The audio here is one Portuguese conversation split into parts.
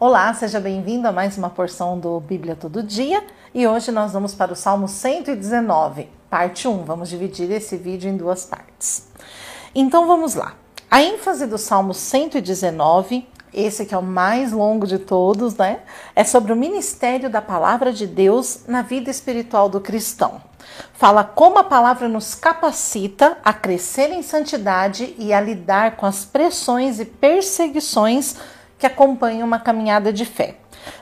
Olá, seja bem-vindo a mais uma porção do Bíblia Todo Dia e hoje nós vamos para o Salmo 119, parte 1. Vamos dividir esse vídeo em duas partes. Então vamos lá. A ênfase do Salmo 119, esse que é o mais longo de todos, né? É sobre o ministério da palavra de Deus na vida espiritual do cristão. Fala como a palavra nos capacita a crescer em santidade e a lidar com as pressões e perseguições que acompanham uma caminhada de fé.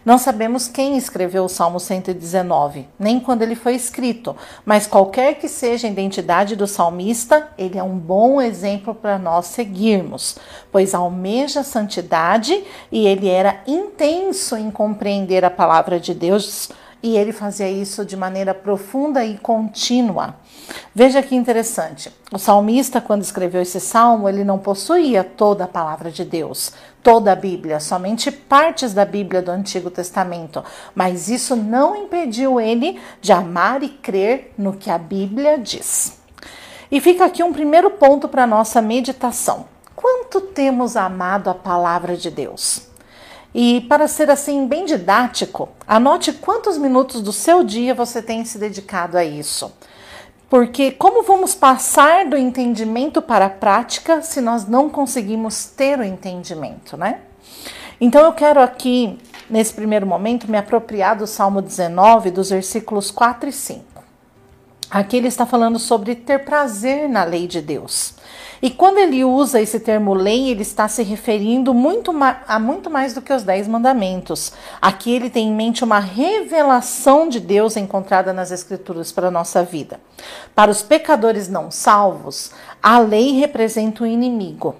Não sabemos quem escreveu o Salmo 119, nem quando ele foi escrito, mas qualquer que seja a identidade do salmista, ele é um bom exemplo para nós seguirmos, pois almeja santidade e ele era intenso em compreender a palavra de Deus e ele fazia isso de maneira profunda e contínua. Veja que interessante. O salmista, quando escreveu esse salmo, ele não possuía toda a palavra de Deus, toda a Bíblia, somente partes da Bíblia do Antigo Testamento. Mas isso não impediu ele de amar e crer no que a Bíblia diz. E fica aqui um primeiro ponto para nossa meditação. Quanto temos amado a palavra de Deus? E para ser assim bem didático, anote quantos minutos do seu dia você tem se dedicado a isso. Porque como vamos passar do entendimento para a prática se nós não conseguimos ter o entendimento, né? Então eu quero aqui, nesse primeiro momento, me apropriar do Salmo 19, dos versículos 4 e 5. Aqui ele está falando sobre ter prazer na lei de Deus. E quando ele usa esse termo lei, ele está se referindo muito a muito mais do que os dez mandamentos. Aqui ele tem em mente uma revelação de Deus encontrada nas Escrituras para a nossa vida. Para os pecadores não salvos, a lei representa o inimigo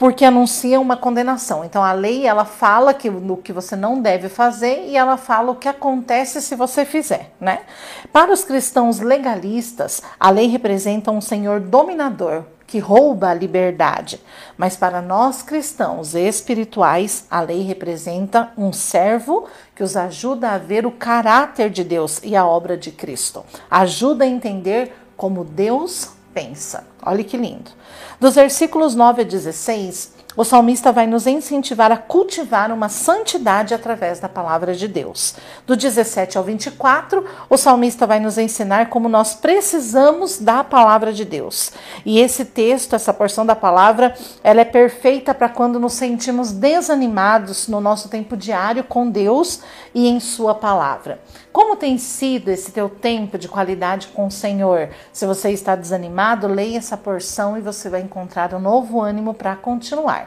porque anuncia uma condenação. Então a lei ela fala que no que você não deve fazer e ela fala o que acontece se você fizer, né? Para os cristãos legalistas, a lei representa um senhor dominador que rouba a liberdade. Mas para nós cristãos espirituais, a lei representa um servo que os ajuda a ver o caráter de Deus e a obra de Cristo. Ajuda a entender como Deus pensa. Olha que lindo. Dos versículos 9 a 16, o salmista vai nos incentivar a cultivar uma santidade através da palavra de Deus. Do 17 ao 24, o salmista vai nos ensinar como nós precisamos da palavra de Deus. E esse texto, essa porção da palavra, ela é perfeita para quando nos sentimos desanimados no nosso tempo diário com Deus e em sua palavra. Como tem sido esse teu tempo de qualidade com o Senhor? Se você está desanimado, leia essa porção e você vai encontrar um novo ânimo para continuar.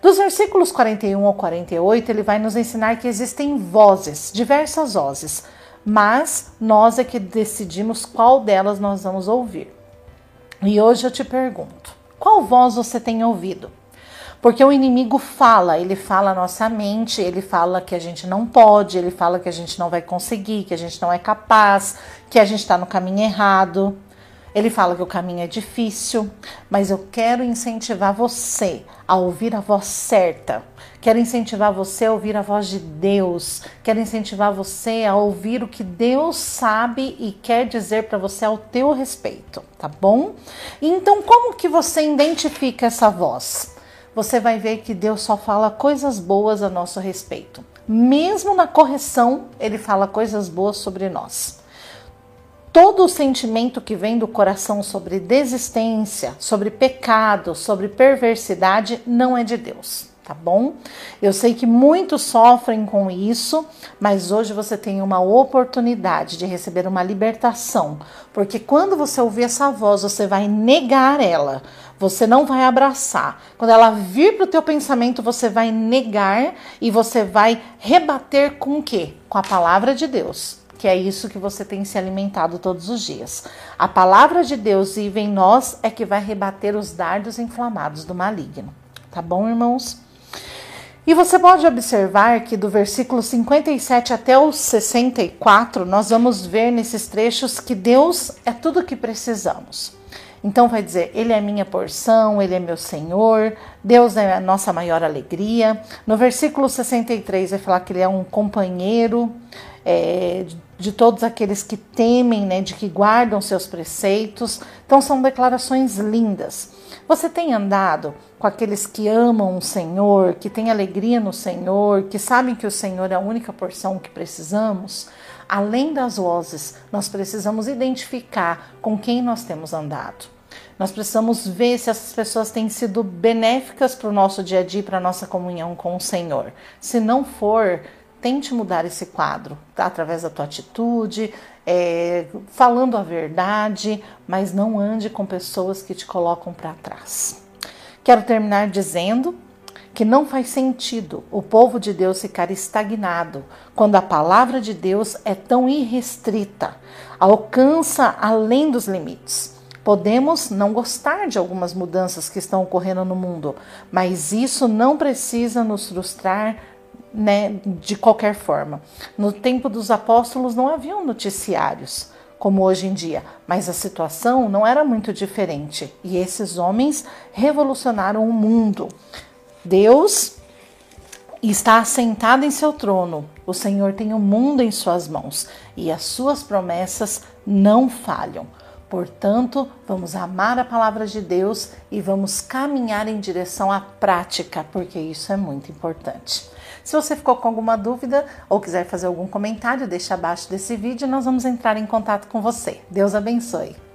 Dos versículos 41 ao 48, ele vai nos ensinar que existem vozes, diversas vozes, mas nós é que decidimos qual delas nós vamos ouvir. E hoje eu te pergunto: qual voz você tem ouvido? Porque o inimigo fala, ele fala a nossa mente, ele fala que a gente não pode, ele fala que a gente não vai conseguir, que a gente não é capaz, que a gente está no caminho errado. Ele fala que o caminho é difícil, mas eu quero incentivar você a ouvir a voz certa. Quero incentivar você a ouvir a voz de Deus. Quero incentivar você a ouvir o que Deus sabe e quer dizer para você ao teu respeito, tá bom? Então, como que você identifica essa voz? você vai ver que Deus só fala coisas boas a nosso respeito. Mesmo na correção, ele fala coisas boas sobre nós. Todo o sentimento que vem do coração sobre desistência, sobre pecado, sobre perversidade, não é de Deus tá bom? Eu sei que muitos sofrem com isso, mas hoje você tem uma oportunidade de receber uma libertação, porque quando você ouvir essa voz, você vai negar ela, você não vai abraçar. Quando ela vir para o teu pensamento, você vai negar e você vai rebater com o quê? Com a palavra de Deus que é isso que você tem se alimentado todos os dias. A palavra de Deus vive em nós é que vai rebater os dardos inflamados do maligno. Tá bom, irmãos? E você pode observar que do versículo 57 até o 64, nós vamos ver nesses trechos que Deus é tudo o que precisamos. Então vai dizer, Ele é minha porção, Ele é meu Senhor, Deus é a nossa maior alegria. No versículo 63 vai falar que Ele é um companheiro, é, de todos aqueles que temem, né, de que guardam seus preceitos. Então são declarações lindas. Você tem andado com aqueles que amam o Senhor, que têm alegria no Senhor, que sabem que o Senhor é a única porção que precisamos? Além das vozes, nós precisamos identificar com quem nós temos andado. Nós precisamos ver se essas pessoas têm sido benéficas para o nosso dia a dia, para a nossa comunhão com o Senhor. Se não for, tente mudar esse quadro tá? através da tua atitude, é, falando a verdade, mas não ande com pessoas que te colocam para trás. Quero terminar dizendo que não faz sentido o povo de Deus ficar estagnado quando a palavra de Deus é tão irrestrita, alcança além dos limites. Podemos não gostar de algumas mudanças que estão ocorrendo no mundo, mas isso não precisa nos frustrar né, de qualquer forma. No tempo dos apóstolos não haviam noticiários como hoje em dia, mas a situação não era muito diferente e esses homens revolucionaram o mundo. Deus está assentado em seu trono, o Senhor tem o mundo em suas mãos e as suas promessas não falham. Portanto, vamos amar a palavra de Deus e vamos caminhar em direção à prática, porque isso é muito importante. Se você ficou com alguma dúvida ou quiser fazer algum comentário, deixa abaixo desse vídeo e nós vamos entrar em contato com você. Deus abençoe.